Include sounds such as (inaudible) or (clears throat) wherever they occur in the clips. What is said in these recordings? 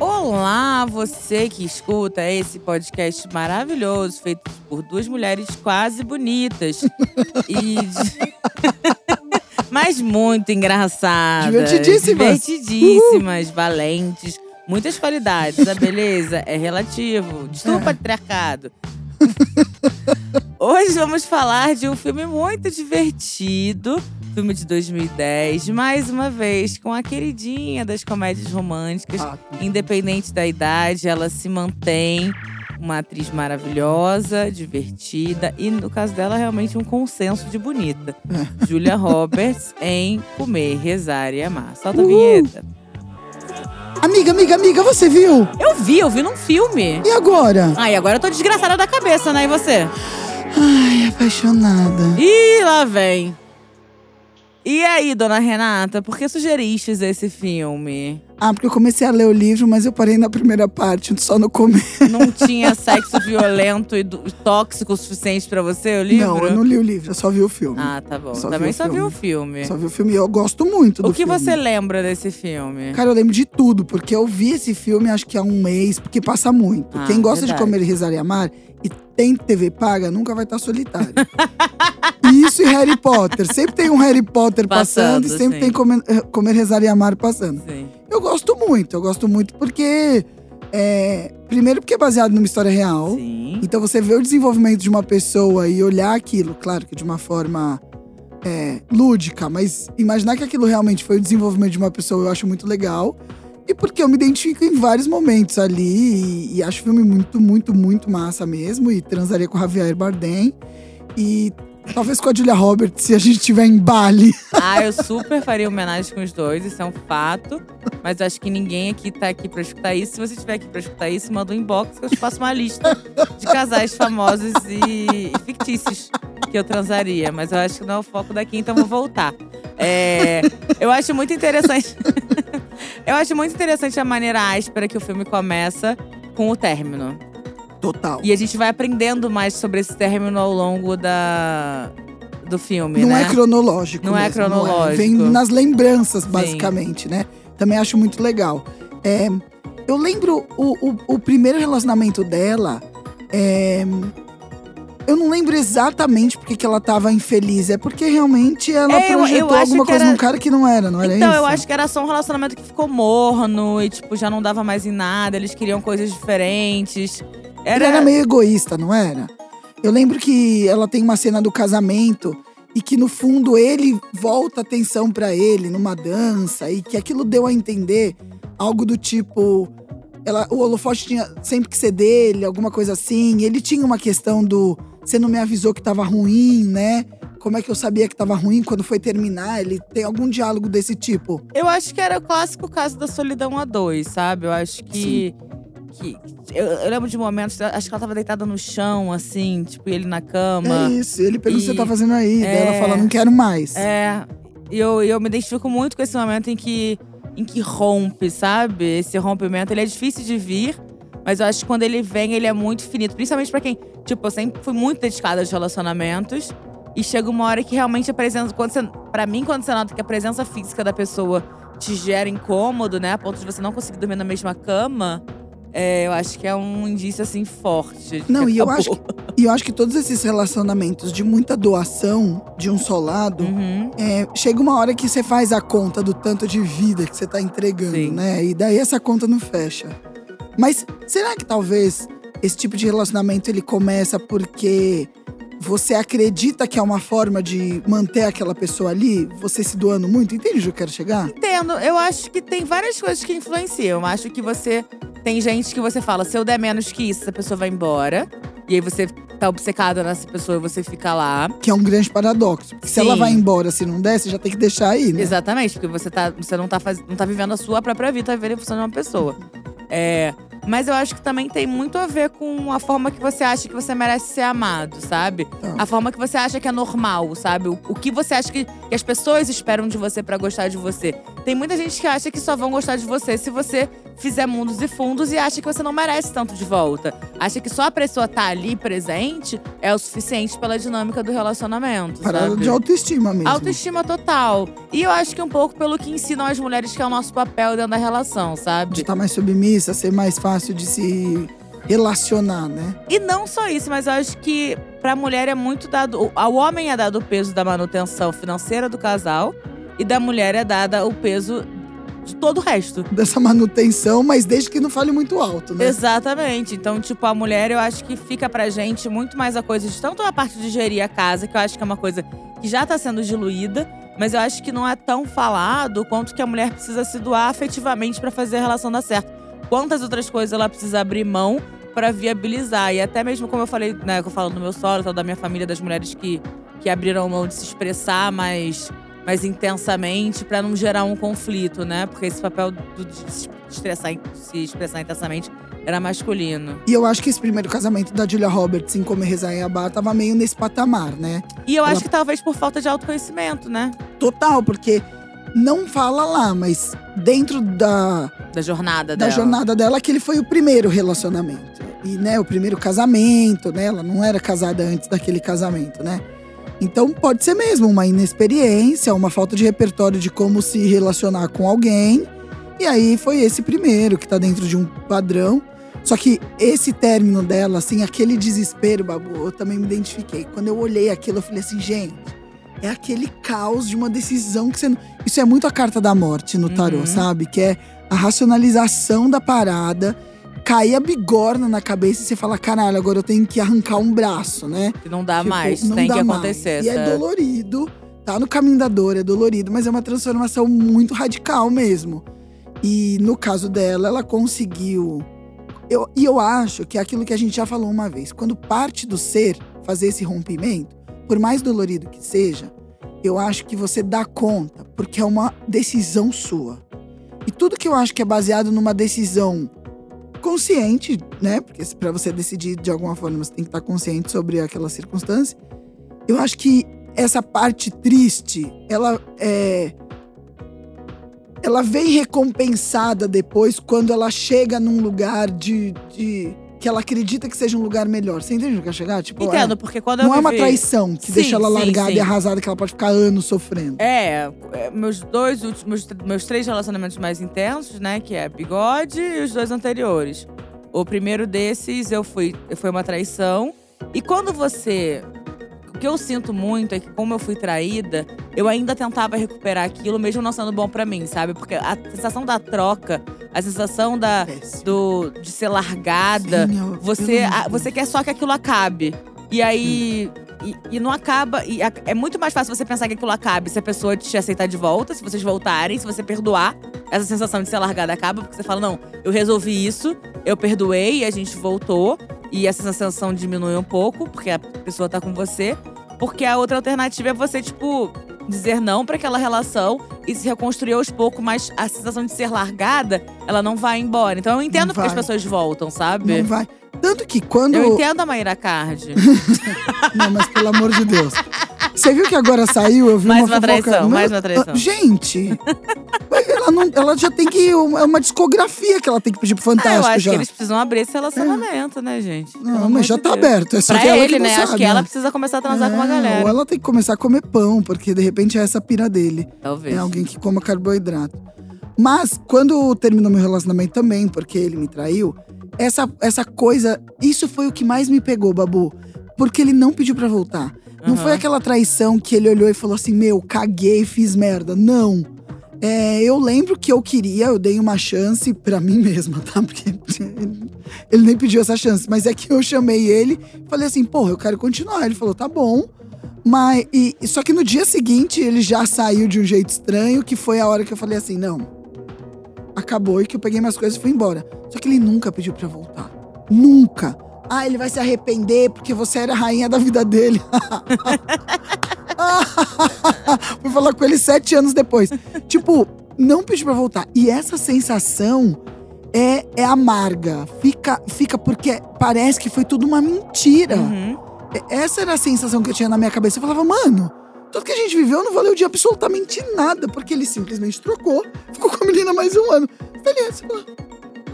Olá, você que escuta esse podcast maravilhoso, feito por duas mulheres quase bonitas. (laughs) e. (laughs) Mas muito engraçadas. Divertidíssimas. Divertidíssimas, valentes. Muitas qualidades. A beleza é relativo. Desculpa, patriarcado. Hoje vamos falar de um filme muito divertido. Filme de 2010, mais uma vez, com a queridinha das comédias românticas. Ah, Independente da idade, ela se mantém uma atriz maravilhosa, divertida e, no caso dela, realmente um consenso de bonita. Julia (laughs) Roberts em Comer, Rezar e Amar. Solta a vinheta. Amiga, amiga, amiga, você viu? Eu vi, eu vi num filme. E agora? Ai, agora eu tô desgraçada da cabeça, né? E você? Ai, apaixonada. Ih, lá vem. E aí, dona Renata, por que sugeristes esse filme? Ah, porque eu comecei a ler o livro, mas eu parei na primeira parte, só no começo. Não (laughs) tinha sexo violento e tóxico o suficiente pra você, o livro? Não, eu não li o livro, eu só vi o filme. Ah, tá bom. Só Também vi só vi o filme. filme. Só vi o filme e eu gosto muito do O que filme. você lembra desse filme? Cara, eu lembro de tudo, porque eu vi esse filme acho que há um mês, porque passa muito. Ah, Quem gosta verdade. de comer, rezar e amar e tem TV paga, nunca vai estar solitário. (laughs) Isso e Harry Potter. Sempre tem um Harry Potter passando, Passando, e sempre sim. tem comer, eh, comer, rezar e amar passando. Sim. Eu gosto muito, eu gosto muito porque. é, primeiro, porque é baseado numa história real. Sim. Então você vê o desenvolvimento de uma pessoa e olhar aquilo, claro que de uma forma é, lúdica, mas imaginar que aquilo realmente foi o desenvolvimento de uma pessoa, eu acho muito legal. E porque eu me identifico em vários momentos ali e, e acho o filme muito, muito, muito massa mesmo. E transaria com o Javier Bardem. E talvez com a Julia Roberts, se a gente estiver em Bali. (laughs) Ah, eu super faria homenagem com os dois, isso é um fato. Mas eu acho que ninguém aqui tá aqui pra escutar isso. Se você estiver aqui pra escutar isso, manda um inbox que eu te faço uma lista de casais famosos e, e fictícios que eu transaria. Mas eu acho que não é o foco daqui, então vou voltar. É, eu acho muito interessante. (laughs) eu acho muito interessante a maneira áspera que o filme começa com o término. Total. E a gente vai aprendendo mais sobre esse término ao longo da, do filme, Não né? é cronológico. Não é mesmo, cronológico. Vem nas lembranças, basicamente, né? Também acho muito legal. É, eu lembro o, o, o primeiro relacionamento dela. é, eu não lembro exatamente porque que ela tava infeliz. É porque realmente ela É, eu- eu projetou acho alguma coisa era- num cara que não era, não era então, isso? eu acho que era só um relacionamento que ficou morno e, tipo, já não dava mais em nada. Eles queriam coisas diferentes. Ele era meio egoísta, não era? Eu lembro que ela tem uma cena do casamento e que no fundo ele volta atenção pra ele numa dança e que aquilo deu a entender algo do tipo ela, o holofote tinha sempre que ser dele, alguma coisa assim. Ele tinha uma questão do você não me avisou que tava ruim, né? Como é que eu sabia que tava ruim quando foi terminar? Ele tem algum diálogo desse tipo. Eu acho que era o clássico caso da solidão a dois, sabe? Eu acho que. Que eu, eu lembro de momentos, acho que ela tava deitada no chão, assim, tipo, ele na cama. É isso. Ele pergunta o que você tá fazendo aí. Daí ela é. fala, não quero mais. É, e eu, eu me identifico muito com esse momento em que, em que rompe, sabe? Esse rompimento, ele é difícil de vir, mas eu acho que quando ele vem, ele é muito finito. Principalmente pra quem, tipo, eu sempre fui muito dedicada aos relacionamentos. E chega uma hora que realmente a presença, quando você, pra mim, quando você nota que a presença física da pessoa te gera incômodo, né? A ponto de você não conseguir dormir na mesma cama, é, eu acho que é um indício, assim, forte. Não, e eu acabou. acho, que, e eu acho que todos esses relacionamentos de muita doação de um só lado, Uhum. é, chega uma hora que você faz a conta do tanto de vida que você tá entregando, Sim. né? E daí essa conta não fecha. Mas será que talvez esse tipo de relacionamento ele começa porque você acredita que é uma forma de manter aquela pessoa ali, você se doando muito? Entende onde eu quero chegar? Entendo. Eu acho que tem várias coisas que influenciam. Eu acho que você. Tem gente que você fala, se eu der menos que isso, essa pessoa vai embora. E aí você tá obcecado nessa pessoa e você fica lá. Que é um grande paradoxo. Porque se Sim. ela vai embora, se não der, você já tem que deixar aí, né? Exatamente, porque você, tá, você não, tá faz, não tá vivendo a sua própria vida, tá vivendo em função de uma pessoa. É. Mas eu acho que também tem muito a ver com a forma que você acha que você merece ser amado, sabe? Ah. A forma que você acha que é normal, sabe? O, o que você acha que que as pessoas esperam de você pra gostar de você. Tem muita gente que acha que só vão gostar de você se você fizer mundos e fundos e acha que você não merece tanto de volta. Acha que só a pessoa tá ali presente é o suficiente pela dinâmica do relacionamento. Parada sabe? de autoestima mesmo. Autoestima total. E eu acho que um pouco pelo que ensinam as mulheres que é o nosso papel dentro da relação, De sabe? estar mais submissa, ser mais fácil de se relacionar, né? E não só isso, mas eu acho que pra mulher é muito dado. o- Ao homem é dado o peso da manutenção financeira do casal e da mulher é dada o peso de todo o resto. Dessa manutenção, mas desde que não fale muito alto, né? Exatamente. Então, tipo, a mulher, eu acho que fica pra gente muito mais a coisa de tanto a parte de gerir a casa, que eu acho que é uma coisa que já tá sendo diluída, mas eu acho que não é tão falado quanto que a mulher precisa se doar afetivamente pra fazer a relação dar certo. Quantas outras coisas ela precisa abrir mão pra viabilizar. E até mesmo, como eu falei, né, que eu falo no meu solo, tal, da minha família, das mulheres que, que abriram mão de se expressar mais, mais intensamente pra não gerar um conflito, né? Porque esse papel do, de se estressar, de se expressar intensamente era masculino. E eu acho que esse primeiro casamento da Julia Roberts em Comer, Rezar e Abar tava meio nesse patamar, né? E eu Ela- acho que talvez por falta de autoconhecimento, né? Total, porque não fala lá, mas dentro da, Da jornada da dela. jornada dela, aquele foi o primeiro relacionamento. E, né, o primeiro casamento, né? Ela não era casada antes daquele casamento, né? Então pode ser mesmo uma inexperiência, uma falta de repertório de como se relacionar com alguém. E aí foi esse primeiro que tá dentro de um padrão. Só que esse término dela, assim, aquele desespero, Babu, eu também me identifiquei. Quando eu olhei aquilo, eu falei assim, gente, é aquele caos de uma decisão que você não. Isso é muito a carta da morte no tarô, Uhum. sabe? Que é a racionalização da parada, cair a bigorna na cabeça e você fala, caralho, agora eu tenho que arrancar um braço, né? Não dá Tipo, mais, não tem dá que mais. acontecer. E é dolorido, tá no caminho da dor, é dolorido, mas é uma transformação muito radical mesmo. E no caso dela, ela conseguiu. Eu, e eu acho que é aquilo que a gente já falou uma vez. Quando parte do ser fazer esse rompimento, por mais dolorido que seja, eu acho que você dá conta, porque é uma decisão sua. E tudo que eu acho que é baseado numa decisão consciente, né? Porque para você decidir de alguma forma, você tem que estar consciente sobre aquela circunstância. Eu acho que essa parte triste, ela é. Ela vem recompensada depois quando ela chega num lugar de. de- que ela acredita que seja um lugar melhor. Você entende onde quer chegar? Tipo, Entendo, é- porque quando eu não é uma vivi- traição que Sim, deixa ela sim, largada sim. e arrasada, que ela pode ficar anos sofrendo. É, é, meus dois últimos, meus três relacionamentos mais intensos, né? Que é bigode e os dois anteriores. O primeiro desses eu fui, foi uma traição. E quando você. O que eu sinto muito é que, como eu fui traída, eu ainda tentava recuperar aquilo, mesmo não sendo bom pra mim, sabe? Porque a sensação da troca, a sensação da, Péssimo. do, de ser largada, você, a- você quer só que aquilo acabe. E aí. E, e não acaba. E a- é muito mais fácil você pensar que aquilo acabe se a pessoa te aceitar de volta, se vocês voltarem, se você perdoar. Essa sensação de ser largada acaba, porque você fala: não, eu resolvi isso, eu perdoei e a gente voltou. E essa sensação diminui um pouco, porque a pessoa tá com você. Porque a outra alternativa é você, tipo, dizer não pra aquela relação e se reconstruir aos poucos, mas a sensação de ser largada, ela não vai embora. Então eu entendo Não porque as vai. pessoas voltam, sabe? Não vai. Tanto que quando. Eu entendo a Maíra Card. (laughs) Não, mas pelo amor de Deus. Você viu que agora saiu? Eu vi Mais uma uma fofoca. traição, mais uma traição. Ah, Gente, ela, não, ela já tem que. É uma discografia que ela tem que pedir pro Ah, eu Fantástico acho já. que eles precisam abrir esse relacionamento, né, gente? Pelo Não, mas já de tá Deus. aberto. É só Pra que ela ele, que né? Acho sabe, que ela né? precisa começar a transar com uma É, galera. Ou ela tem que começar a comer pão, porque de repente é essa pira dele. Talvez. É alguém que coma carboidrato. Mas quando terminou meu relacionamento também, porque ele me traiu, essa, essa coisa, isso foi o que mais me pegou, Babu. Porque ele não pediu pra voltar. Não foi aquela traição que ele olhou e falou assim: Meu, caguei, fiz merda. Não. É, eu lembro que eu queria, eu dei uma chance pra mim mesma, tá? Porque ele, (laughs) ele nem pediu essa chance. Mas é que eu chamei ele falei assim: Porra, eu quero continuar. Ele falou: Tá bom. Mas, e- só que no dia seguinte ele já saiu de um jeito estranho, que foi a hora que eu falei assim: Não. Acabou e que eu peguei minhas coisas e fui embora. Só que ele nunca pediu pra voltar. Nunca. Ah, ele vai se arrepender porque você era a rainha da vida dele. (laughs) Fui falar com ele sete anos depois. Tipo, não pediu pra voltar. E essa sensação é, é amarga. Fica, fica porque parece que foi tudo uma mentira. Uhum. Essa era a sensação que eu tinha na minha cabeça. Eu falava, mano, Tudo que a gente viveu não valeu de absolutamente nada, porque ele simplesmente trocou, ficou com a menina mais um ano. Você fala,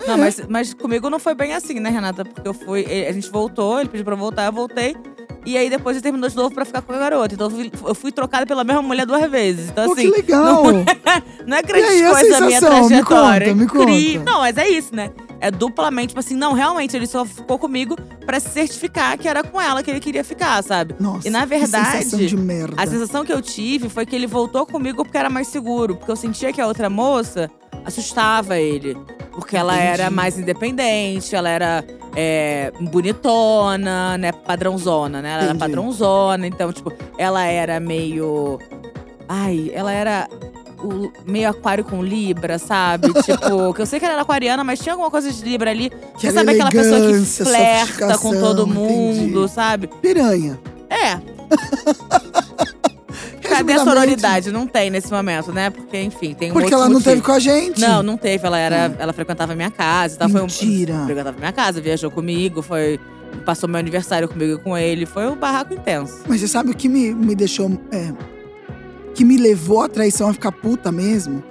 Não, é. mas, mas comigo não foi bem assim, né, Renata? Porque eu fui. A gente voltou, ele pediu pra eu voltar, eu voltei. E aí depois ele terminou de novo pra ficar com a garota. Então eu fui, eu fui trocada pela mesma mulher duas vezes. Então, Pô, assim. que legal! Não (laughs) é grande aí, a coisa a minha sensação? Me trajetória. conta, me conta. Não, mas é isso, né? É duplamente, tipo assim, não, realmente, ele só ficou comigo pra se certificar que era com ela que ele queria ficar, sabe? Nossa, E na que sensação verdade, de merda. A sensação que eu tive foi que ele voltou comigo porque era mais seguro. Porque eu sentia que a outra moça assustava ele. Porque ela Entendi. era mais independente, ela era é, bonitona, né? Padrãozona, né? Ela era Entendi. padrãozona. Então, tipo, ela era meio. Ai, ela era. O- meio aquário com Libra, sabe? (laughs) tipo, que eu sei que ela era aquariana, mas tinha alguma coisa de Libra ali. Que Você sabe aquela pessoa que flerta com todo mundo, entendi. sabe? Piranha. É. (laughs) Cadê a sororidade? Não tem nesse momento, né? Porque, enfim, tem um Porque ela não motivo. teve com a gente. Não, não teve. Ela, era, ela frequentava a minha casa e tal. Foi um, Mentira. frequentava a minha casa, viajou comigo, foi. Passou meu aniversário comigo e com ele. Foi um barraco intenso. Mas você sabe o que me, me deixou. É, que me levou à traição a ficar puta mesmo?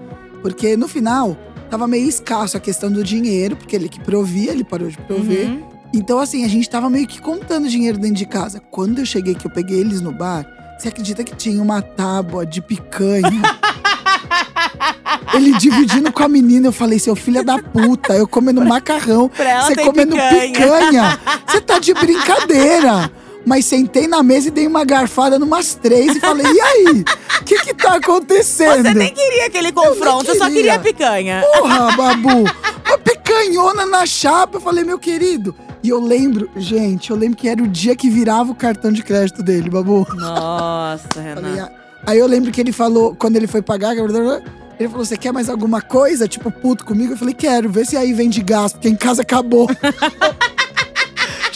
Porque no final, tava meio escasso a questão do dinheiro, porque ele que provia, ele parou de prover. Uhum. Então, assim, a gente tava meio que contando dinheiro dentro de casa. Quando eu cheguei, que eu peguei eles no bar, você acredita que tinha uma tábua de picanha? (laughs) Ele dividindo com a menina, eu falei, seu filho da puta, eu comendo macarrão, (laughs) você comendo picanha. Você tá de brincadeira. Mas sentei na mesa e dei uma garfada numas três e falei, e aí? O que que tá acontecendo? Você nem queria aquele confronto, eu só queria. queria picanha. Porra, (laughs) Babu! Uma picanhona na chapa. Eu falei, meu querido. E eu lembro, gente, eu lembro que era o dia que virava o cartão de crédito dele, Babu. Nossa, Renata. ah. Aí eu lembro que ele falou, quando ele foi pagar, ele falou: Você quer mais alguma coisa? Tipo, puto comigo? Eu falei: Quero, vê se aí vem de gás, porque em casa acabou. (laughs)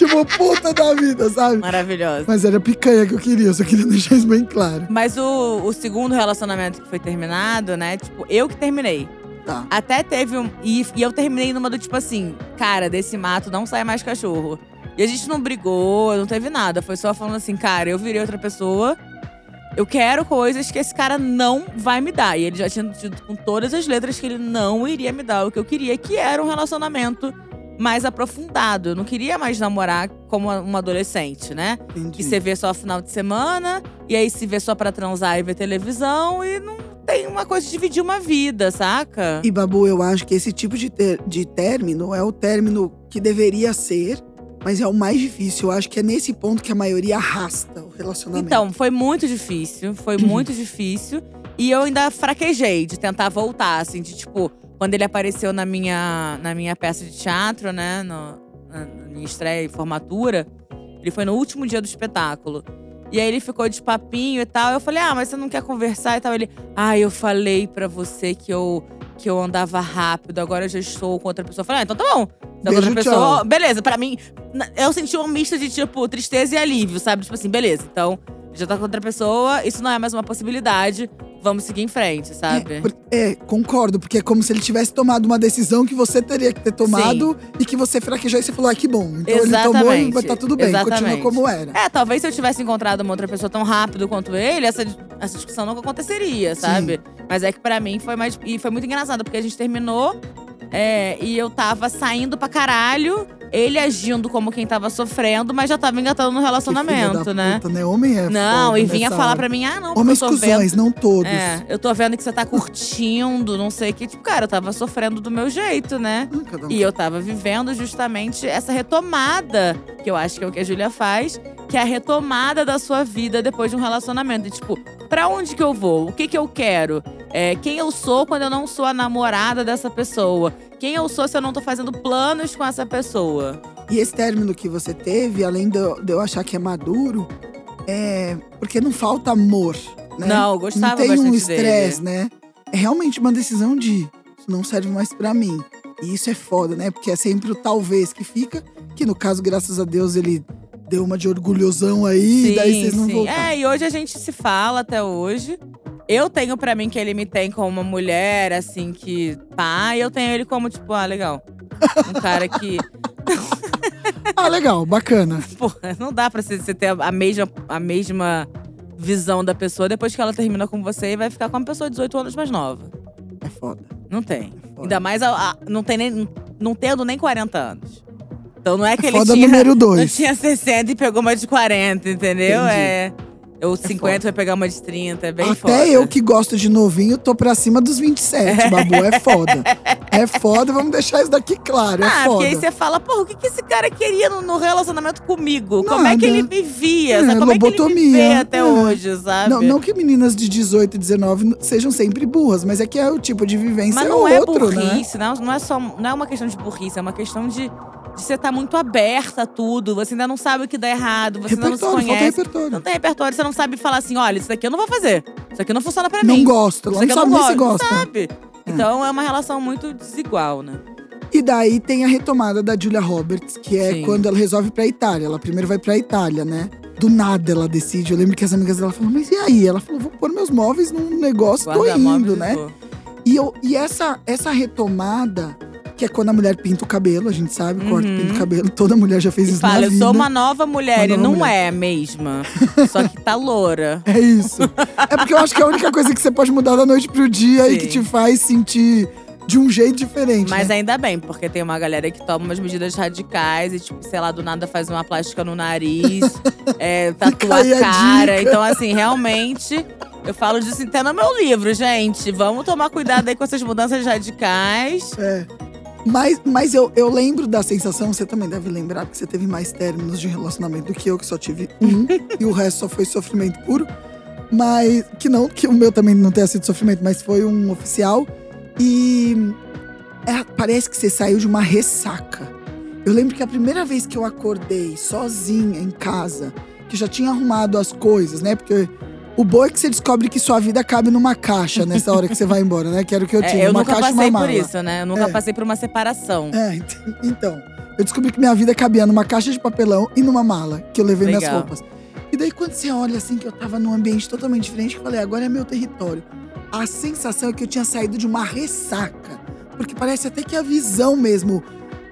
tipo, puta da vida, sabe? Maravilhosa. Mas era picanha que eu queria, eu só queria (laughs) deixar isso bem claro. Mas o, o segundo relacionamento que foi terminado, né? Tipo, eu que terminei. Tá. Até teve um. E, e eu terminei numa do tipo assim, cara, desse mato não sai mais cachorro. E a gente não brigou, não teve nada. Foi só falando assim, cara, eu virei outra pessoa. Eu quero coisas que esse cara não vai me dar. E ele já tinha dito com todas as letras que ele não iria me dar o que eu queria, que era um relacionamento mais aprofundado. Eu não queria mais namorar como uma adolescente, né? Entendi. Que você vê só final de semana, e aí se vê só pra transar e ver televisão, e não tem uma coisa de dividir uma vida, saca? E, Babu, eu acho que esse tipo de, de término é o término que deveria ser, mas é o mais difícil. Eu acho que é nesse ponto que a maioria arrasta o relacionamento. Então, foi muito difícil, foi muito (clears throat) difícil. E eu ainda fraquejei de tentar voltar, assim, de tipo, quando ele apareceu na minha, na minha peça de teatro, né, no, na, minha estreia e formatura, ele foi no último dia do espetáculo. E aí ele ficou de papinho e tal. Eu falei, ah, mas você não quer conversar e tal? Ele, ah, eu falei pra você que eu, que eu andava rápido, agora eu já estou com outra pessoa. Eu falei, ah, então tá bom. Então, Beijo, outra pessoa, tchau. beleza, pra mim, eu senti uma mista de, tipo, tristeza e alívio, sabe? Tipo assim, beleza, então já tá com outra pessoa, isso não é mais uma possibilidade, vamos seguir em frente, sabe? É, por- é, concordo, porque é como se ele tivesse tomado uma decisão que você teria que ter tomado e que você fraquejou e você falou, ah, que bom. Então ele tomou e Exatamente, vai tá tudo bem, continua exatamente. como era. É, talvez se eu tivesse encontrado uma outra pessoa tão rápido quanto ele, essa, essa discussão nunca aconteceria, sabe? Mas é que pra mim foi mais. E foi muito engraçado, porque a gente terminou é, e eu tava saindo pra caralho, ele agindo como quem tava sofrendo, mas já tava engatando no relacionamento, né? Puta, né? Homem é Não, e vinha falar hora. pra mim, ah, não, Homens eu tô vendo. cuzões, não todos. É, eu tô vendo que você tá curtindo, não sei o que. Tipo, cara, eu tava sofrendo do meu jeito, né? Ah, um. E eu tava vivendo justamente essa retomada, que eu acho que é o que a Júlia faz, que é a retomada da sua vida depois de um relacionamento. E, tipo, pra onde que eu vou? O que que eu quero? É, quem eu sou quando eu não sou a namorada dessa pessoa? Quem eu sou se eu não tô fazendo planos com essa pessoa? E esse término que você teve, além de eu, de eu achar que é maduro, é porque não falta amor, né? Não, eu gostava Não tem um estresse, né? É realmente uma decisão de isso não serve mais pra mim. E isso é foda, né? Porque é sempre o talvez que fica, que no caso, graças a Deus, ele deu uma de orgulhosão aí, daí vocês não voltaram. É, e hoje a gente se fala até hoje. Eu tenho pra mim que ele me tem como uma mulher, assim, que pá, e eu tenho ele como, tipo, ah, legal. Um cara que. (laughs) Ah, legal, bacana. (laughs) Porra, não dá pra você você ter a mesma, a mesma visão da pessoa depois que ela termina com você e vai ficar com uma pessoa de 18 anos mais nova. É foda. Não tem. foda. Ainda mais a- a- não, tem nem, não tendo nem 40 anos. Então não é que É ele foda tinha, número não dois. tinha 60 e pegou uma de 40, entendeu? Entendi. É. Ou 50 foda. vai pegar uma de 30, é bem Até foda. eu que gosto de novinho, tô pra cima dos 27, babu. É foda. É foda, vamos deixar isso daqui claro. É Ah, foda. porque aí você fala, porra, o que, que esse cara queria no, no relacionamento comigo? Como é que Nada. ele me via? É, sabe? Como é que ele me lobotomia. até É. hoje, sabe? Não, não que meninas de 18 e 19 sejam sempre burras, mas é que é o tipo de vivência Mas é não é outro, né? burrice, não, não é só. Não é uma questão de burrice, é uma questão de, de você estar muito aberta a tudo. Você ainda não sabe o que dá errado, você ainda não se conhece. repertório. Não tem repertório, você não sabe falar assim, olha, isso daqui eu não vou fazer. Isso aqui não funciona pra Não mim. gosta, Isso ela aqui não sabe nem se gosta. Não sabe? Então é uma relação muito desigual, né? E daí tem a retomada da Julia Roberts, que é Sim. quando ela resolve ir pra Itália. Ela primeiro vai pra Itália, né? Do nada ela decide. Eu lembro que as amigas dela falaram, mas e aí? Ela falou, vou pôr meus móveis num negócio, tô Guarda-móveis indo, né? E, eu, e essa, essa retomada, que é quando a mulher pinta o cabelo, a gente sabe, corta, Uhum. pinta o cabelo. Toda mulher já fez E isso fala, na eu vida. sou uma nova mulher. Uma e nova não mulher. é mesma. só que tá loura. (laughs) É isso. é porque eu acho que é a única coisa que você pode mudar da noite pro dia e Sim. que te faz sentir de um jeito diferente. Mas né? ainda bem, porque tem uma galera que toma umas medidas radicais e, tipo, sei lá, do nada faz uma plástica no nariz, (laughs) é, tatua a cara. Então, assim, realmente, eu falo disso até no meu livro, gente. Vamos tomar cuidado aí com essas mudanças radicais. É. Mas, mas eu, eu lembro da sensação, você também deve lembrar, porque você teve mais términos de relacionamento do que eu, que só tive um, e o resto só foi sofrimento puro. Mas que não, que o meu também não tenha sido sofrimento, mas foi um oficial. E é, parece que você saiu de uma ressaca. Eu lembro que a primeira vez que eu acordei sozinha em casa, que já tinha arrumado as coisas, né? Porque o bom é que você descobre que sua vida cabe numa caixa nessa hora que você vai embora, né? Que era o que eu É, tinha, eu uma nunca caixa e passei uma por mala. isso, né? Eu nunca É. passei por uma separação. É, ent- (laughs) então. Eu descobri que minha vida cabia numa caixa de papelão e numa mala, que eu levei minhas Legal. roupas. E daí, quando você olha assim, que eu tava num ambiente totalmente diferente, que eu falei, agora é meu território. A sensação é que eu tinha saído de uma ressaca. Porque parece até que a visão mesmo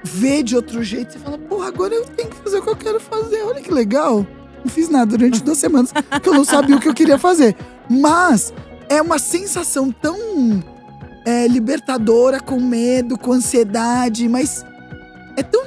vê de outro jeito. Você fala, porra, agora eu tenho que fazer o que eu quero fazer. Olha que legal. Não fiz nada durante duas semanas, porque eu não sabia o que eu queria fazer. Mas é uma sensação tão é, libertadora, com medo, com ansiedade, mas é tão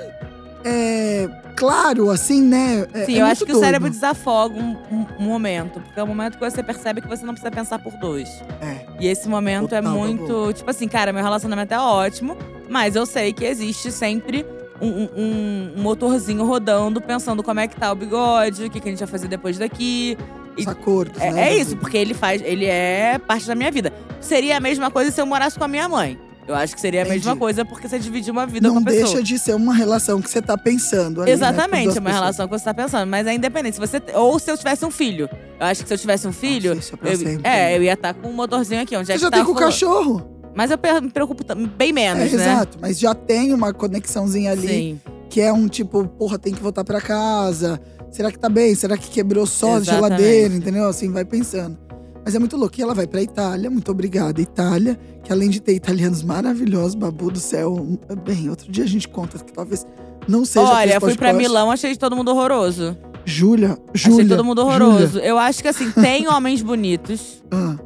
é, claro, assim, né? É- Sim, é eu acho que o doido. cérebro desafoga um, um- um momento. Porque é o momento que você percebe que você não precisa pensar por dois. É. E esse momento é Total, muito. Tipo assim, cara, meu relacionamento é ótimo, mas eu sei que existe sempre um, um- motorzinho rodando, pensando como é que tá o bigode, o que, que a gente vai fazer depois daqui. Os acordos, É, né? é isso, porque ele faz. Ele é parte da minha vida. Seria a mesma coisa se eu morasse com a minha mãe. Eu acho que seria a Entendi. mesma coisa porque você divide uma vida com Não a pessoa. deixa de ser uma relação que você tá pensando ali, né, com Exatamente, duas é uma pessoas. relação que você tá pensando. Mas é independente. Se você, ou se eu tivesse um filho. Eu acho que se eu tivesse um filho. Nossa, isso é pra eu, sempre, é, né? eu ia estar com um motorzinho aqui. Onde é Você que já tá tem com o cachorro. Mas eu me preocupo bem É, menos, né? exato, mas já tem uma conexãozinha ali Sim. que é um tipo, porra, tem que voltar pra casa. Será que tá bem? Será que quebrou só a Exatamente. geladeira? Entendeu? Assim, vai pensando. Mas é muito louco. E ela vai pra Itália, muito obrigada, Itália, que além de ter italianos maravilhosos, babu do céu. Bem, outro dia a gente conta que talvez não seja Olha, aquele fui pra podcast. Milão, achei todo mundo horroroso. Júlia, Júlia. achei todo mundo horroroso. Eu acho que assim, (laughs) tem homens bonitos, Ah,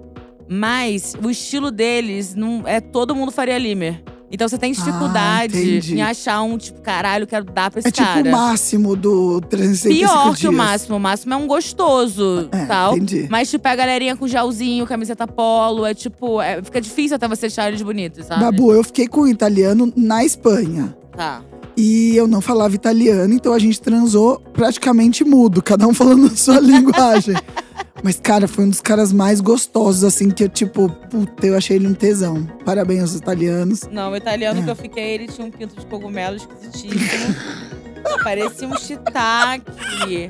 mas o estilo deles não é todo mundo Faria Limer. Então você tem dificuldade entendi. em achar um tipo, caralho, quero dar pra esse é tipo cara. o máximo do 365 Pior dias. que o máximo. O máximo é um gostoso, É, tal. entendi. Mas, tipo, é a galerinha com gelzinho, camiseta polo. É tipo, é- fica difícil até você achar eles bonitos, sabe? Babu, eu fiquei com um italiano na Espanha. Tá. E eu não falava italiano, então a gente transou praticamente mudo, cada um falando a sua (laughs) linguagem. Mas, cara, foi um dos caras mais gostosos, assim, que eu, tipo, puta, eu achei ele um tesão. Parabéns aos italianos. Não, o italiano É. que eu fiquei, ele tinha um pinto de cogumelo esquisitíssimo. Parecia um shiitake.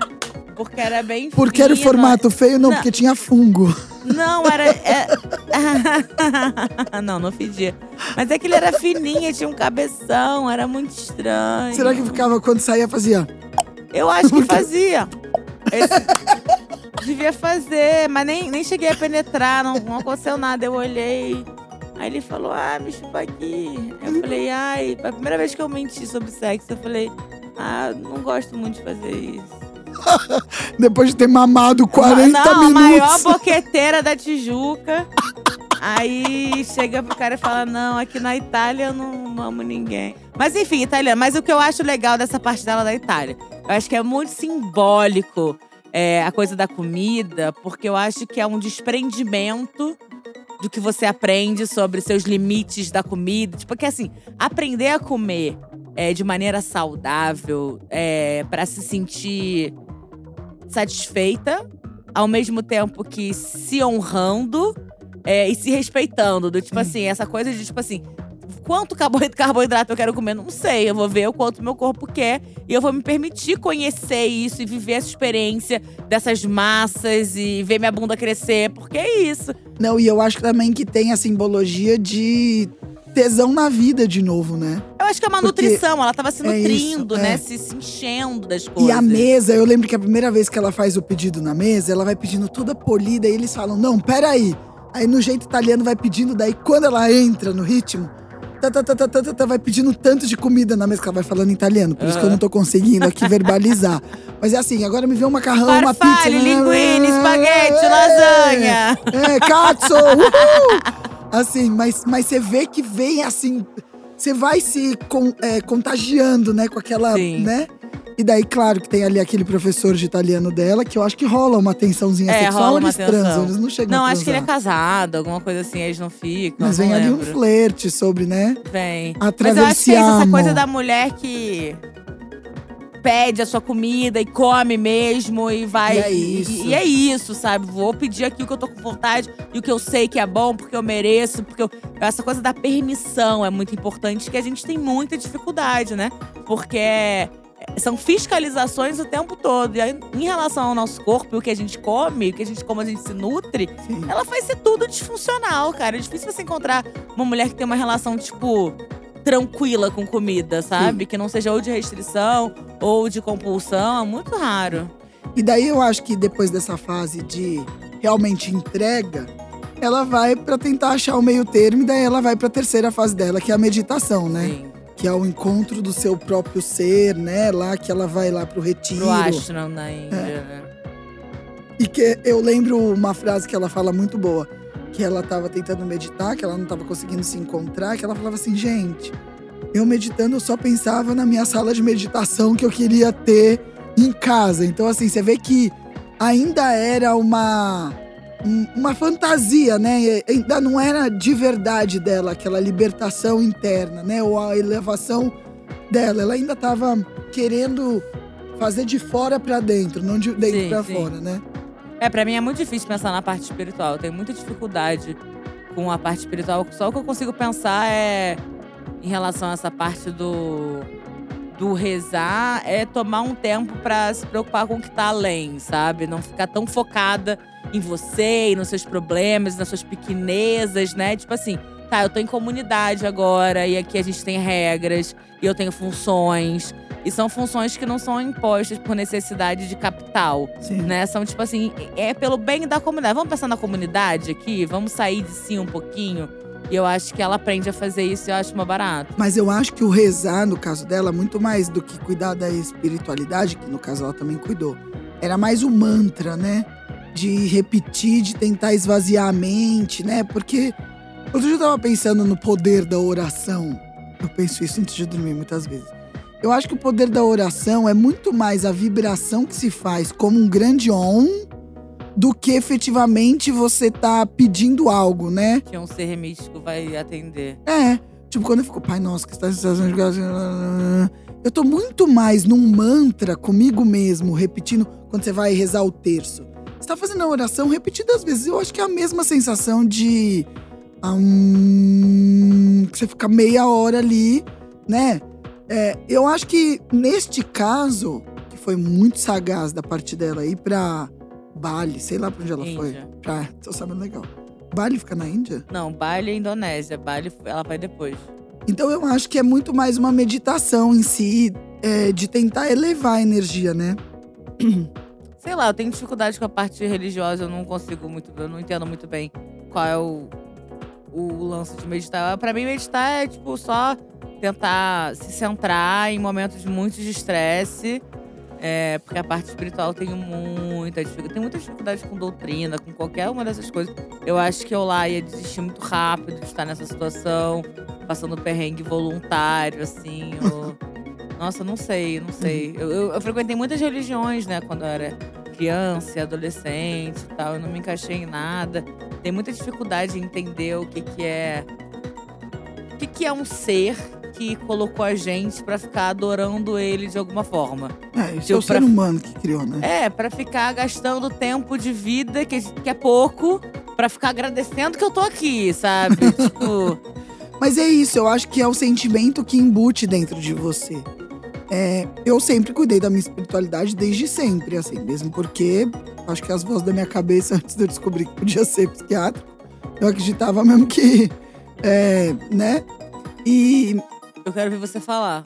Porque era bem Porque era o formato feio, não, Não. porque tinha fungo. Não, era. é- (laughs) não, não fedia. Mas é que ele era fininho, tinha um cabeção, era muito estranho. Será que ficava quando saía, fazia? Eu acho que fazia. Esse- Devia fazer, mas nem, nem cheguei a penetrar, não, não aconteceu nada. Eu olhei. Aí ele falou, ah, me chupa aqui. Eu falei, ai, foi a primeira vez que eu menti sobre sexo, eu falei, ah, não gosto muito de fazer isso. (laughs) Depois de ter mamado 40 não, a minutos. maior boqueteira da Tijuca. Aí chega pro cara e fala: Não, aqui na Itália eu não, não amo ninguém. Mas enfim, italiano. Mas o que eu acho legal dessa parte dela da Itália, eu acho que é muito simbólico é, a coisa da comida, porque eu acho que é um desprendimento do que você aprende sobre seus limites da comida. Tipo, porque assim, aprender a comer é, de maneira saudável, é, para se sentir satisfeita, ao mesmo tempo que se honrando é, e se respeitando. Do tipo assim, essa coisa de tipo assim. Quanto (laughs) carboidrato eu quero comer? Não sei. Eu vou ver o quanto meu corpo quer. E eu vou me permitir conhecer isso e viver essa experiência dessas massas e ver minha bunda crescer. Porque é isso. Não, e eu acho também que tem a simbologia de tesão na vida de novo, né? Eu acho que é uma Porque nutrição. Ela tava se é isso, nutrindo, né? é. Se, se enchendo das coisas. E a mesa, eu lembro que a primeira vez que ela faz o pedido na mesa, ela vai pedindo toda polida e eles falam: não, peraí. Aí no jeito italiano vai pedindo, daí quando ela entra no ritmo, tá, tá, tá, tá, tá, tá, tá, vai pedindo tanto de comida na mesa que ela vai falando italiano. Por isso que eu não tô conseguindo aqui verbalizar. Mas é assim, agora me vê um macarrão, uma pizza. Farfalle, linguine, é, espaguete, é, lasanha. É, cazzo! uhul! Assim, mas, mas você vê que vem assim. Você vai se con- é, contagiando, né, com aquela. Sim. né? E daí, claro, que tem ali aquele professor de italiano dela, que eu acho que rola uma tensãozinha É, sexual, eles transam, tensão. eles não chegam Não, acho que ele é casado, alguma coisa assim, eles não ficam. Mas não vem ali um flerte sobre, né? Vem. A Mas eu acho que é isso, essa coisa da mulher que pede a sua comida e come mesmo e vai. E é isso. E, e é isso, sabe? Vou pedir aqui o que eu tô com vontade e o que eu sei que é bom, porque eu mereço, porque eu... essa coisa da permissão é muito importante, que a gente tem muita dificuldade, né? Porque é- são fiscalizações o tempo todo. E aí, em relação ao nosso corpo o que a gente come, o que a gente como a gente se nutre, Sim. ela faz ser tudo disfuncional, cara. É difícil você encontrar uma mulher que tem uma relação, tipo, tranquila com comida, sabe? Que não seja ou de restrição ou de compulsão. É muito raro. E daí eu acho que depois dessa fase de realmente entrega, ela vai pra tentar achar o meio termo e daí ela vai pra terceira fase dela, que é a meditação, né? Sim. Que é o encontro do seu próprio ser, né? Lá que ela vai lá pro retiro. Pro ashram na Índia, É. né? E que eu lembro uma frase que ela fala muito boa. Que ela tava tentando meditar, que ela não tava conseguindo se encontrar, que ela falava assim, gente, eu meditando, eu só pensava na minha sala de meditação que eu queria ter em casa. Então, assim, você vê que ainda era uma, um- uma fantasia, né? Ainda não era de verdade dela, aquela libertação interna, né? Ou a elevação dela. Ela ainda tava querendo fazer de fora pra dentro, não de dentro sim. fora, né? É, pra mim é muito difícil pensar na parte espiritual. Eu tenho muita dificuldade com a parte espiritual. Só o que eu consigo pensar é em relação a essa parte do do rezar é tomar um tempo pra se preocupar com o que tá além, sabe? Não ficar tão focada em você e nos seus problemas, nas suas pequenezas, né? Tipo assim, tá, eu tô em comunidade agora e aqui a gente tem regras e eu tenho funções. E são funções que não são impostas por necessidade de capital Sim. né? São tipo assim, é pelo bem da comunidade. Vamos pensar na comunidade aqui? Vamos sair de si um pouquinho? E eu acho que ela aprende a fazer isso e eu acho uma barato. Mas eu acho que o rezar, no caso dela, muito mais do que cuidar da espiritualidade, que no caso ela também cuidou, era mais o mantra, né? De repetir, de tentar esvaziar a mente, né? Porque outro dia eu tava pensando no poder da oração. Eu penso isso antes de dormir muitas vezes. Eu acho que o poder da oração é muito mais a vibração que se faz como um grande on do que efetivamente você tá pedindo algo, né? Que um ser místico vai atender. É. Tipo, quando eu fico, pai nosso, que está em situação de graça", Eu tô muito mais num mantra comigo mesmo, repetindo, quando você vai rezar o terço. Você tá fazendo a oração repetidas vezes. Eu acho que é a mesma sensação de. hum, que você fica meia hora ali, né? É, eu acho que neste caso, que foi muito sagaz da parte dela ir pra Bali, sei lá pra onde ela foi. Índia. Pra, tô sabendo legal. Bali fica na Índia? Não, Bali é Indonésia. Bali ela vai depois. Então eu acho que é muito mais uma meditação em si, é, de tentar elevar a energia, né? (clears throat) Sei lá, eu tenho dificuldade com a parte religiosa, eu não consigo muito, eu não entendo muito bem qual é o, o lance de meditar. Pra mim, meditar é tipo só tentar se centrar em momentos muito de estresse É, porque a parte espiritual eu tenho muita dificuldade. Tenho muita dificuldade com doutrina, com qualquer uma dessas coisas. Eu acho que eu lá ia desistir muito rápido de estar nessa situação, passando perrengue voluntário, assim. (laughs) ou- Nossa, não sei, não sei. Eu, eu- eu frequentei muitas religiões, né, quando eu era criança adolescente e tal. Eu não me encaixei em nada. Tenho muita dificuldade em entender o que, que é. O que, que é um ser que colocou a gente pra ficar adorando ele de alguma forma. É, isso é o Tipo, pra- ser humano que criou, né? É, pra ficar gastando tempo de vida, que, que é pouco, pra ficar agradecendo que eu tô aqui, sabe? (laughs) tipo, Mas é isso, eu acho que é o sentimento que embute dentro de você. É, eu sempre cuidei da minha espiritualidade desde sempre, assim, mesmo porque acho que as vozes da minha cabeça, (laughs) antes de eu descobrir que podia ser psiquiatra, eu acreditava mesmo que, é, né? E eu quero ver você falar.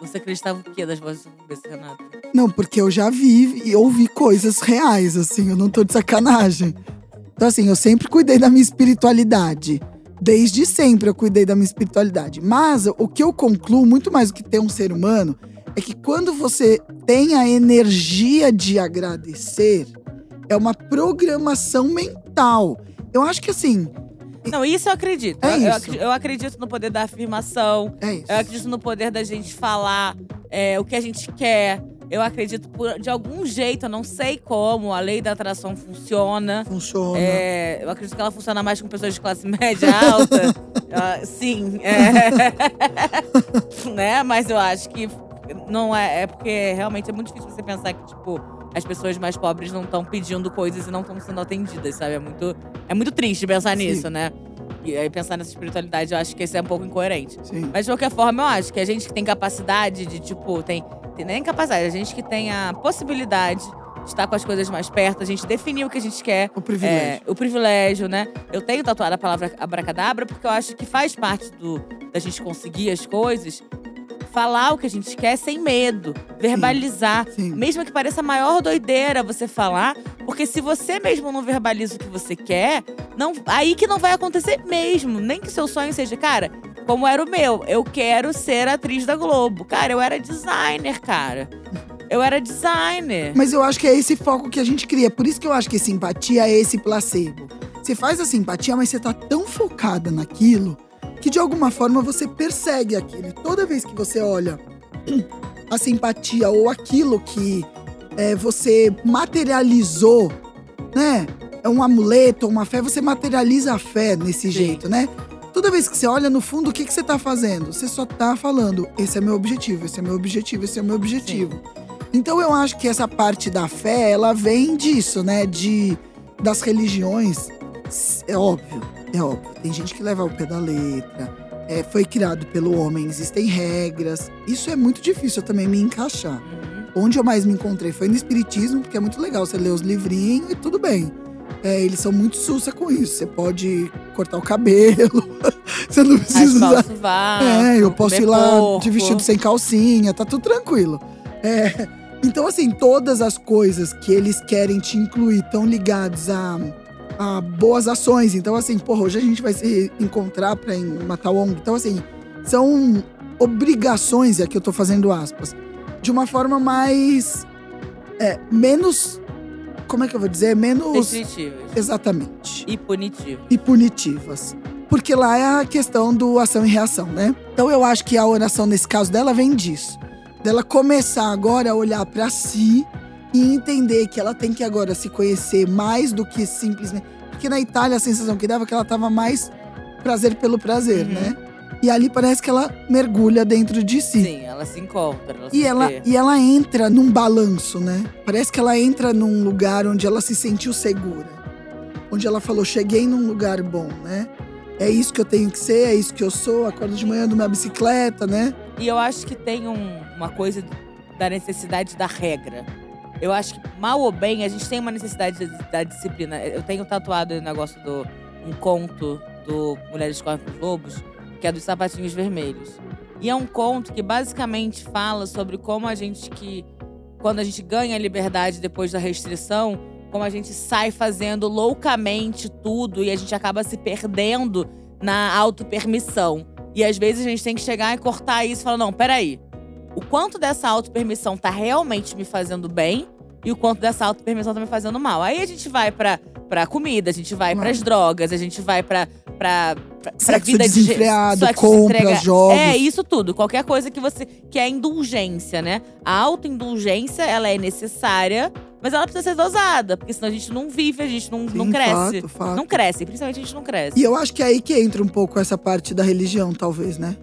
Você acreditava o quê das vozes cabeça, Renata? Não, porque eu já vi e ouvi coisas reais, assim, eu não tô de sacanagem. Então, assim, eu sempre cuidei da minha espiritualidade. Desde sempre eu cuidei da minha espiritualidade. Mas o que eu concluo, muito mais do que ter um ser humano, é que quando você tem a energia de agradecer, é uma programação mental. Eu acho que assim, Não, isso eu acredito. É eu, eu isso. acri- eu acredito no poder da afirmação. é isso. Eu acredito no poder da gente falar é, o que a gente quer. Eu acredito por, de algum jeito, eu não sei como, a lei da atração funciona. Funciona. É, eu acredito que ela funciona mais com pessoas de classe (laughs) média alta. Ah, sim. É. (laughs) né? Mas eu acho que não é. É porque realmente é muito difícil você pensar que, tipo, as pessoas mais pobres não estão pedindo coisas e não estão sendo atendidas, sabe? É muito, é muito triste pensar Sim. nisso, né? E aí pensar nessa espiritualidade, eu acho que isso é um pouco incoerente. Sim. Mas de qualquer forma, eu acho que a gente que tem capacidade de, tipo, tem. tem nem capacidade, a gente que tem a possibilidade de estar com as coisas mais perto, a gente definir o que a gente quer. O privilégio. É, o privilégio, né? Eu tenho tatuado a palavra abracadabra porque eu acho que faz parte do, da gente conseguir as coisas. Falar o que a gente quer sem medo, verbalizar. Sim. Mesmo que pareça a maior doideira você falar, porque se você mesmo não verbaliza o que você quer, não, aí que não vai acontecer mesmo. Nem que seu sonho seja, cara, como era o meu, eu quero ser atriz da Globo. Cara, eu era designer, cara. Eu era designer. Mas eu acho que é esse foco que a gente cria. Por isso que eu acho que simpatia é esse placebo. Você faz a simpatia, mas você tá tão focada naquilo que de alguma forma você persegue aquilo. Toda vez que você olha (clears throat) a simpatia ou aquilo que é, você materializou, né? É um amuleto, uma fé, você materializa a fé nesse jeito, né? Toda vez que você olha no fundo, o que, que você tá fazendo? Você só tá falando: esse é meu objetivo, esse é meu objetivo, esse é meu objetivo. Então eu acho que essa parte da fé, ela vem disso, né? De das religiões. É óbvio, é óbvio. Tem gente que leva ao pé da letra. É, foi criado pelo homem, existem regras. Isso é muito difícil eu também me encaixar. Uhum. Onde eu mais me encontrei foi no espiritismo, porque é muito legal você ler os livrinhos e tudo bem. É, eles são muito sussa com isso. Você pode cortar o cabelo. (laughs) você não precisa usar o sovaco, é, eu posso ir lá porco. de vestido sem calcinha, tá tudo tranquilo. É, então, assim, todas as coisas que eles querem te incluir estão ligados a, a boas ações. Então, assim, porra, hoje a gente vai se encontrar pra matar o ONG. Então, assim, são obrigações, e aqui eu tô fazendo aspas, de uma forma mais. é, menos. Como é que eu vou dizer? Menos. Restritivas Exatamente e punitivas. e punitivas. Porque lá é a questão do ação e reação, né? Então eu acho que a oração nesse caso dela vem disso. Dela começar agora a olhar pra si e entender que ela tem que agora se conhecer mais do que simplesmente. Porque na Itália a sensação que dava é que ela tava mais prazer pelo prazer, Uhum. né? E ali parece que ela mergulha dentro de si. Sim, ela se encontra. Ela E se ela, vê. e ela entra num balanço, né? Parece que ela entra num lugar onde ela se sentiu segura. Onde ela falou: cheguei num lugar bom, né? É isso que eu tenho que ser, é isso que eu sou. Acordo de manhã, ando minha bicicleta, né? E eu acho que tem um- uma coisa da necessidade da regra. Eu acho que, mal ou bem, a gente tem uma necessidade da, disciplina. Eu tenho tatuado o negócio do um conto do Mulheres com os Lobos, que é dos sapatinhos vermelhos. E é um conto que basicamente fala sobre como a gente que. Quando a gente ganha a liberdade depois da restrição, como a gente sai fazendo loucamente tudo e a gente acaba se perdendo na autopermissão. E às vezes a gente tem que chegar e cortar isso e falar: não, peraí. O quanto dessa autopermissão tá realmente me fazendo bem e o quanto dessa autopermissão tá me fazendo mal. Aí a gente vai pra, pra comida, a gente vai Claro. pras drogas, a gente vai pra, pra, pra, pra Sexo vida de desenfreado, sexo compras, desenfreado. jogos. É, isso tudo. Qualquer coisa que você. que é indulgência, né? A autoindulgência, ela é necessária, mas ela precisa ser dosada, porque senão a gente não vive, a gente não, não Sim, cresce. fato, fato. Não cresce, principalmente a gente não cresce. E eu acho que é aí que entra um pouco essa parte da religião, talvez, né?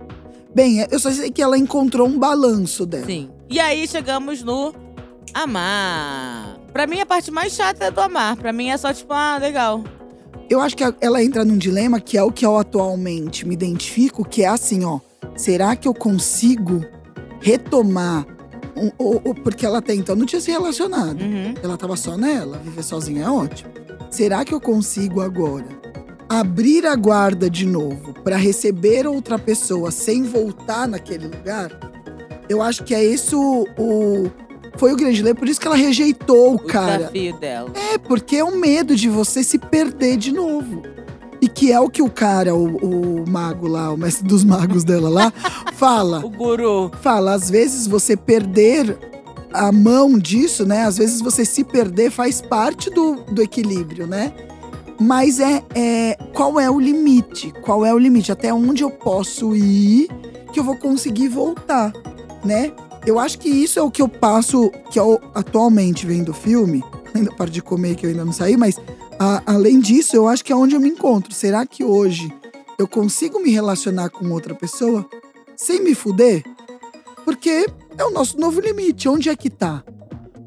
Bem, eu só sei que ela encontrou um balanço dela. Sim. E aí chegamos no amar. Pra mim, a parte mais chata é do amar. Pra mim é só tipo, ah, legal. Eu acho que ela entra num dilema que é o que eu atualmente me identifico, que é assim, ó. Será que eu consigo retomar? um- o- o- porque ela até então não tinha se relacionado. Uhum. Ela tava só nela, viver sozinha é ótimo. Será que eu consigo agora abrir a guarda de novo pra receber outra pessoa sem voltar naquele lugar? Eu acho que é isso o foi o grande lema, por isso que ela rejeitou o O cara. desafio dela. É, porque é o medo de você se perder de novo. E que é o que o cara, o, o mago lá, o mestre dos magos dela lá, (laughs) fala. O guru. Fala, às vezes você perder a mão disso, né? Às vezes você se perder faz parte do, do equilíbrio, né? Mas é, é qual é o limite? Qual é o limite? Até onde eu posso ir que eu vou conseguir voltar, né? Eu acho que isso é o que eu passo, que eu atualmente vendo o filme, (laughs) ainda parte de comer que eu ainda não saí, mas a- além disso, eu acho que é onde eu me encontro. Será que hoje eu consigo me relacionar com outra pessoa sem me fuder? Porque é o nosso novo limite. Onde é que tá?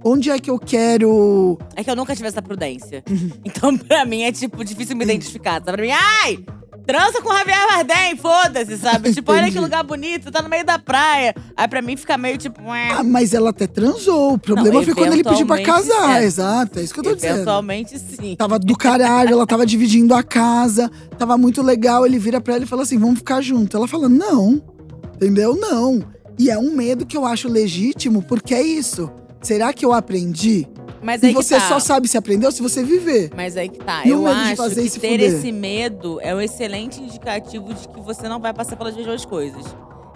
Onde é que eu quero. É que eu nunca tive essa prudência. (laughs) Então, pra mim, é, tipo, difícil me identificar. Sabe? Pra mim, ai! Trança com o Javier Bardem, foda-se, sabe? (laughs) Tipo, olha que lugar bonito, tá no meio da praia. Aí pra mim fica meio tipo. ué. Ah, mas ela até transou. O problema Não, foi quando ele pediu pra casar. é. Exato, é isso que eu tô dizendo. Eventualmente, sim. Tava do caralho, ela tava dividindo a casa, tava muito legal. Ele vira pra ela e fala assim: vamos ficar junto. Ela fala: não, entendeu? Não. E é um medo que eu acho legítimo, porque é isso. Será que eu aprendi? Mas E você tá. só sabe se aprendeu se você viver. Mas aí que tá. E o eu medo de acho fazer que ter esse medo é um excelente indicativo de que você não vai passar pelas mesmas coisas.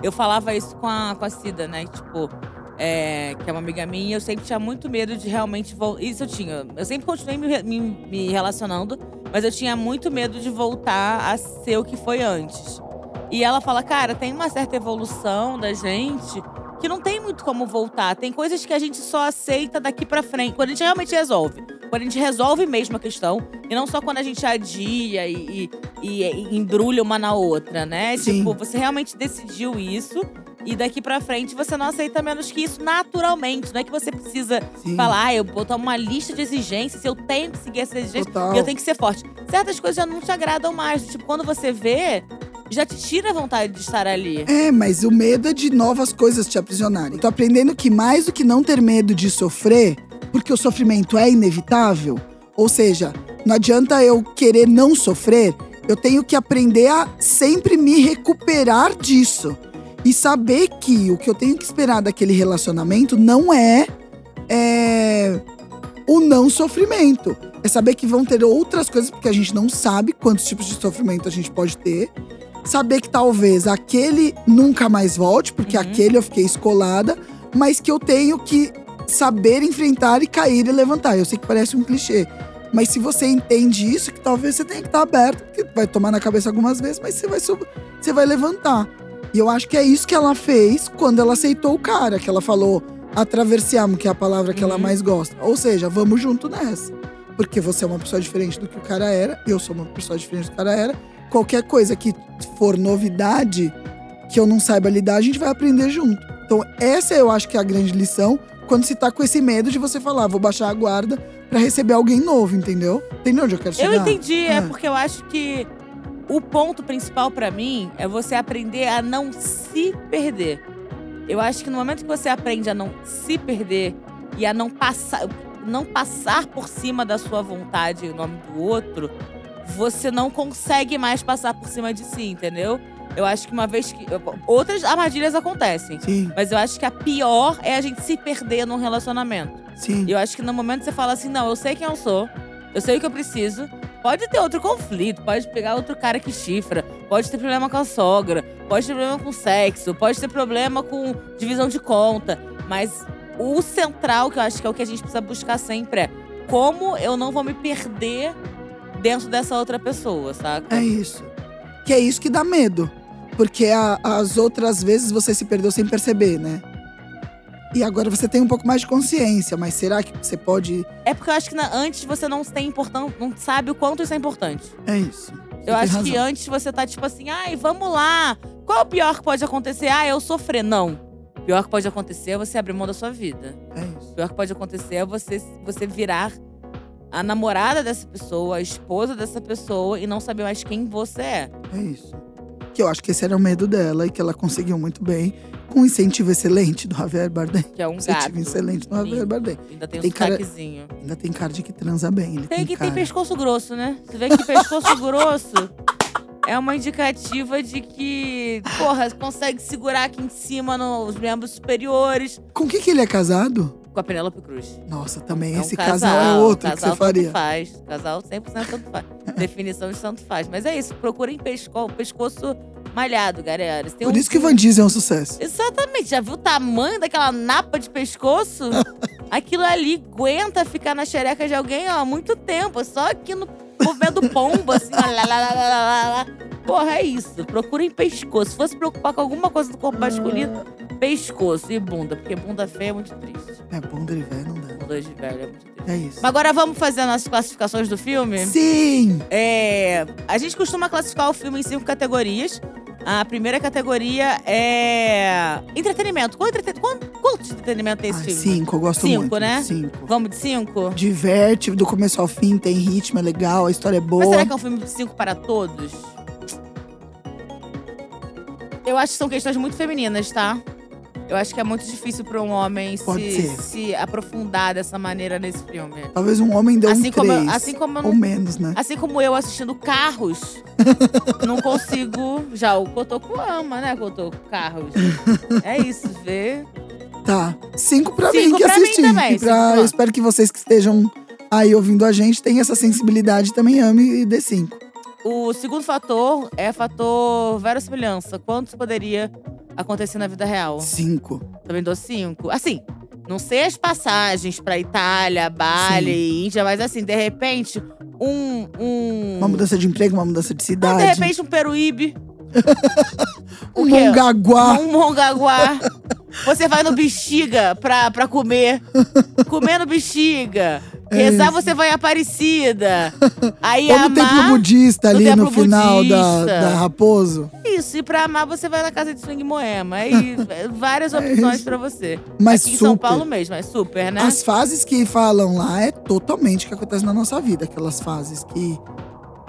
Eu falava isso com a, com a Cida, né? Tipo, é, que é uma amiga minha, eu sempre tinha muito medo de realmente voltar. Isso eu tinha. Eu sempre continuei me, me, me relacionando, mas eu tinha muito medo de voltar a ser o que foi antes. E ela fala, cara, tem uma certa evolução da gente que não tem muito como voltar. Tem coisas que a gente só aceita daqui pra frente, quando a gente realmente resolve. Quando a gente resolve mesmo a questão, e não só quando a gente adia e, e, e embrulha uma na outra, né? Sim. Tipo, você realmente decidiu isso. E daqui pra frente você não aceita menos que isso naturalmente. Não é que você precisa Sim. falar, ah, eu botar uma lista de exigências, eu tenho que seguir essas exigências Total. e eu tenho que ser forte. Certas coisas já não te agradam mais. Tipo, quando você vê, já te tira a vontade de estar ali. É, mas o medo é de novas coisas te aprisionarem. Tô aprendendo que mais do que não ter medo de sofrer, porque o sofrimento é inevitável, ou seja, não adianta eu querer não sofrer, eu tenho que aprender a sempre me recuperar disso. E saber que o que eu tenho que esperar daquele relacionamento não é, é o não sofrimento. É saber que vão ter outras coisas, porque a gente não sabe quantos tipos de sofrimento a gente pode ter saber que talvez aquele nunca mais volte, porque Uhum. aquele eu fiquei escolada, mas que eu tenho que saber enfrentar e cair e levantar. Eu sei que parece um clichê, mas se você entende isso, que talvez você tenha que estar aberto, porque vai tomar na cabeça algumas vezes, mas você vai sub- você vai levantar. E eu acho que é isso que ela fez quando ela aceitou o cara, que ela falou atravessamos, que é a palavra que ela Uhum. mais gosta. Ou seja, vamos junto nessa. Porque você é uma pessoa diferente do que o cara era, eu sou uma pessoa diferente do que o cara era. Qualquer coisa que for novidade, que eu não saiba lidar, a gente vai aprender junto. Então, essa eu acho que é a grande lição quando se tá com esse medo de você falar, vou baixar a guarda pra receber alguém novo, entendeu? Entendeu onde eu quero chegar? Eu entendi, é Ah. porque eu acho que o ponto principal pra mim é você aprender a não se perder. Eu acho que no momento que você aprende a não se perder e a não passar, não passar por cima da sua vontade em nome do outro, você não consegue mais passar por cima de si, entendeu? Eu acho que uma vez que. Outras armadilhas acontecem. Sim, Mas eu acho que a pior é a gente se perder num relacionamento. sim. E eu acho que no momento você fala assim, não, eu sei quem eu sou, eu sei o que eu preciso, Pode ter outro conflito, pode pegar outro cara que chifra, pode ter problema com a sogra, pode ter problema com sexo, pode ter problema com divisão de conta. Mas o central, que eu acho que é o que a gente precisa buscar sempre, é como eu não vou me perder dentro dessa outra pessoa, saca? É isso. Que é isso que dá medo. Porque a- as outras vezes você se perdeu sem perceber, né? E agora você tem um pouco mais de consciência, mas será que você pode. É porque eu acho que na- antes você não tem importância, não sabe o quanto isso é importante. É isso. Eu acho razão. que antes você tá tipo assim, ai, vamos lá. Qual é o pior que pode acontecer? Ah, eu sofrer. Não. O pior que pode acontecer é você abrir mão da sua vida. É isso. O pior que pode acontecer é você, você virar a namorada dessa pessoa, a esposa dessa pessoa e não saber mais quem você é. É isso. Que eu acho que esse era o medo dela e que ela conseguiu muito bem. Com um incentivo excelente do Javier Bardem. Que é um Incentivo gato. excelente do Javier. Bardem. Ainda tem um Tem cara- sotaquezinho. Ainda tem cara de que transa bem. Ele Tem tem, que cara. tem pescoço grosso, né? Você vê que pescoço (laughs) grosso é uma indicativa de que, porra, consegue segurar aqui em cima nos membros superiores Com o que, que ele é casado? Com a Penélope Cruz. Nossa, também É um esse casal, é outro que casal você faria. Tanto faz. (laughs) Casal 100% tanto faz. Definição de tanto faz. Mas é isso, procurem pesco, pescoço malhado, galera. Tem Por um- isso que Van Diesel é um sucesso. Exatamente. Já viu o tamanho daquela napa de pescoço? (laughs) Aquilo ali aguenta ficar na xereca de alguém ó, há muito tempo. Só aqui no movendo pombo, assim. ó, lá, lá, lá, lá, lá, lá. Porra, é isso. Procurem pescoço. Se fosse preocupar com alguma coisa do corpo masculino, pescoço e bunda. Porque bunda feia é muito triste. É bom dele velho, não dá. Bunda de velho é muito triste. É isso. Mas agora vamos fazer as nossas classificações do filme? Sim! É, a gente costuma classificar o filme em cinco categorias. A primeira categoria é entretenimento. Qual, entreten... quanto, quanto de entretenimento tem esse Ai, filme? cinco, eu gosto Cinco, muito. né? Cinco. Vamos de cinco? Diverte do começo ao fim, tem ritmo, é legal, a história é boa. Mas será que é um filme de cinco para todos? Eu acho que são questões muito femininas, tá? Eu acho que é muito difícil para um homem se, se aprofundar dessa maneira nesse filme. Talvez um homem dê Assim um como, eu- três. assim como eu Ou menos, né? Assim como eu assistindo carros, (laughs) não consigo. Já o Cotoco ama, né, Cotoco? Carros. (laughs) É isso, vê. Tá. Cinco pra Cinco mim que pra mim assisti. também, E pra- eu espero que vocês que estejam aí ouvindo a gente tenham essa sensibilidade e também ame e dê cinco. O segundo fator é fator verossimilhança. Quanto poderia acontecer na vida real? Cinco. Também dou cinco. Assim, não sei as passagens pra Itália, Bali, Índia, mas assim, de repente, um. um Uma mudança de emprego, uma mudança de de cidade. repente, um Peruíbe. (laughs) um mongaguá. Um mongaguá. Você vai no bexiga pra, pra comer. (laughs) Comer no bexiga. É Rezar, isso. você vai em Aparecida. (laughs) Aí Ou no templo budista no ali no templo final da, budista. da Raposo. Isso, e pra amar, você vai na casa de swing moema. Aí, (laughs) várias opções É pra você. Mas Aqui em super. São Paulo mesmo, é super, né? As fases que falam lá é totalmente o que acontece na nossa vida. Aquelas fases que.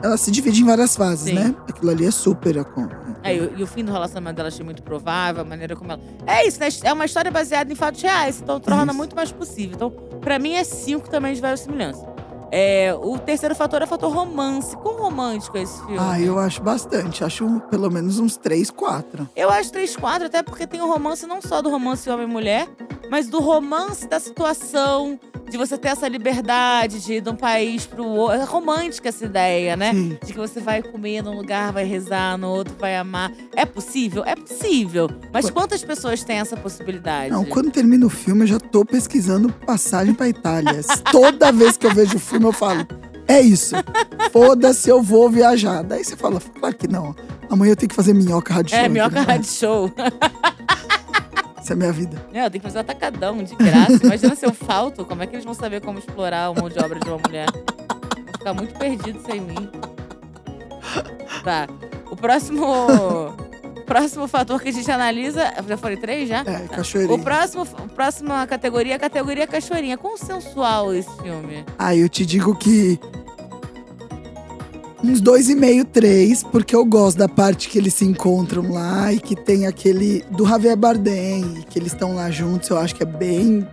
Ela se divide em várias fases, Sim. né? Aquilo ali é super. acon- É, e, o- e o fim do relacionamento dela achei muito provável, a maneira como ela. É isso, né? É uma história baseada em fatos reais, então torna Isso. muito mais possível. Então, pra mim, é cinco também de verossimilhança. É, o terceiro fator é o fator romance. Quão romântico é esse filme? Ah, eu acho bastante. Acho um- pelo menos uns três, quatro. Eu acho 3, 4, até porque tem o romance não só do romance homem e mulher, mas do romance da situação, de você ter essa liberdade de ir de um país pro outro. É romântica essa ideia, né? Sim. De que você vai comer num lugar, vai rezar, no outro vai amar. É possível? É possível. Mas quantas pessoas têm essa possibilidade? Não, quando termina o filme, eu já tô pesquisando passagem pra Itália. (laughs) Toda vez que eu vejo o filme, eu falo: é isso. Foda-se, eu vou viajar. Daí você fala: claro que não. Amanhã eu tenho que fazer minhoca rádio É, show, minhoca entendeu? rádio show. Essa é a minha vida. É, eu tenho que fazer atacadão de graça. Imagina se eu falto, como é que eles vão saber como explorar o mão de obra de uma mulher? Vou ficar muito perdido sem mim. Tá. O próximo. Próximo fator que a gente analisa. Já falei três já? É, O cachoeirinha. próximo, a próxima categoria é a categoria cachoeirinha. Quão sensual esse filme? Aí eu te digo que. Uns dois e meio, três, porque eu gosto da parte que eles se encontram lá e que tem aquele do Javier Bardem, que eles estão lá juntos. Eu acho que é bem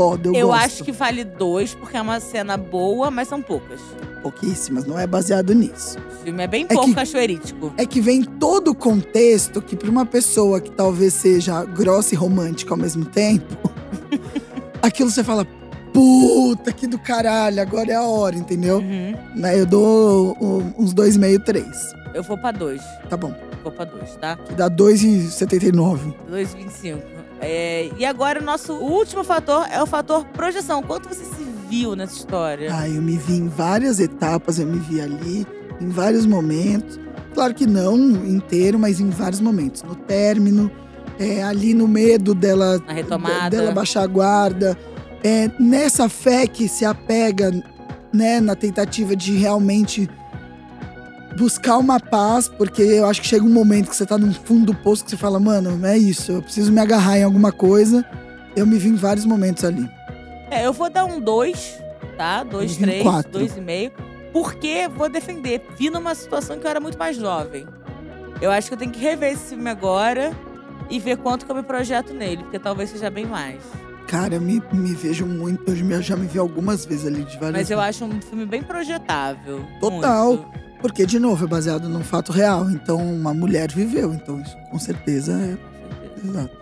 foda. Eu, Eu, gosto. acho que vale dois, porque é uma cena boa, mas são poucas. Pouquíssimas, não é baseado nisso. O filme é bem É pouco que- cachoeirítico. É que vem todo o contexto que, pra uma pessoa que talvez seja grossa e romântica ao mesmo tempo, (laughs) aquilo você fala: puta que do caralho, agora é a hora, entendeu? Uhum. Né, Eu dou uns dois meio, três. Eu vou pra dois. Tá bom. Vou pra dois, tá? Que dá 2,79. 2,25. É, e agora o nosso último fator é o fator projeção. Quanto você se viu nessa história? Ah, eu me vi em várias etapas, eu me vi ali, em vários momentos. Claro que não inteiro, mas em vários momentos. No término, é, ali no medo dela, Na retomada. dela baixar a guarda. É, nessa fé que se apega, né, na tentativa de realmente buscar uma paz, porque eu acho que chega um momento que você tá no fundo do poço que você fala, mano, é isso, eu preciso me agarrar em alguma coisa. Eu me vi em vários momentos ali. É, eu vou dar um 2, tá? 2, Eu vi um 3, quatro. 2,5. Porque vou defender. Vi numa situação que eu era muito mais jovem. Eu acho que eu tenho que rever esse filme agora e ver quanto que eu me projeto nele, porque talvez seja bem mais. Cara, eu me, me vejo muito, eu já- já me vi algumas vezes ali de várias Mas eu acho um filme bem projetável. Total. Muito. Porque, de novo, é baseado num fato real. Então, uma mulher viveu. Então, isso com certeza é. Exato.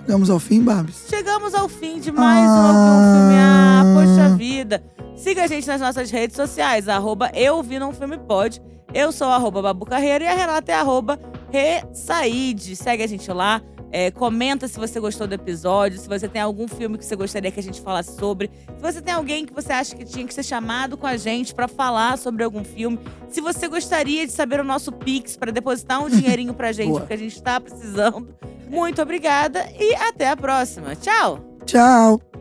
Chegamos ao fim, Babs. Chegamos ao fim de mais um Ah. um filme. Ah, poxa vida. Siga a gente nas nossas redes sociais, arroba eu vi num filme pode. Eu sou arroba Babu Carreira e a Renata é arroba Ressaide. Segue a gente lá. É, comenta se você gostou do episódio, se você tem algum filme que você gostaria que a gente falasse sobre. Se você tem alguém que você acha que tinha que ser chamado com a gente pra falar sobre algum filme. Se você gostaria de saber o nosso Pix pra depositar um (laughs) dinheirinho pra gente, porque a gente tá precisando. Muito obrigada e até a próxima. Tchau! Tchau!